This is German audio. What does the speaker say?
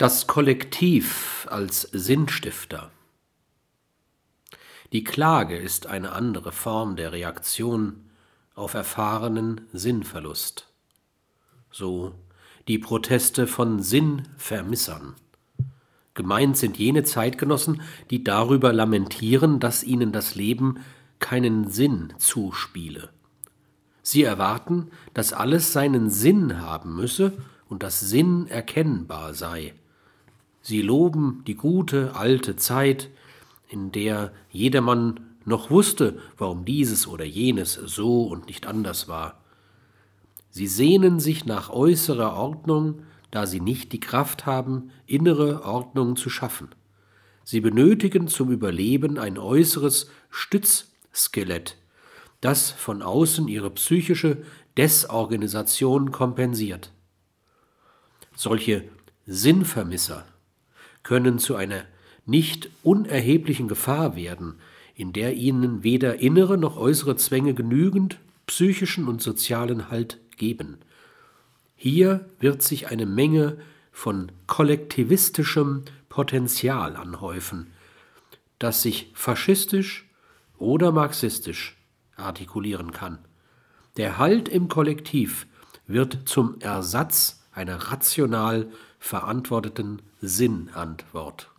Das Kollektiv als Sinnstifter. Die Klage ist eine andere Form der Reaktion auf erfahrenen Sinnverlust. So die Proteste von Sinnvermissern. Gemeint sind jene Zeitgenossen, die darüber lamentieren, dass ihnen das Leben keinen Sinn zuspiele. Sie erwarten, dass alles seinen Sinn haben müsse und das Sinn erkennbar sei. Sie loben die gute alte Zeit, in der jedermann noch wusste, warum dieses oder jenes so und nicht anders war. Sie sehnen sich nach äußerer Ordnung, da sie nicht die Kraft haben, innere Ordnung zu schaffen. Sie benötigen zum Überleben ein äußeres Stützskelett, das von außen ihre psychische Desorganisation kompensiert. Solche Sinnvermisser können zu einer nicht unerheblichen Gefahr werden, in der ihnen weder innere noch äußere Zwänge genügend psychischen und sozialen Halt geben. Hier wird sich eine Menge von kollektivistischem Potenzial anhäufen, das sich faschistisch oder marxistisch artikulieren kann. Der Halt im Kollektiv wird zum Ersatz einer rational verantworteten Sinnantwort.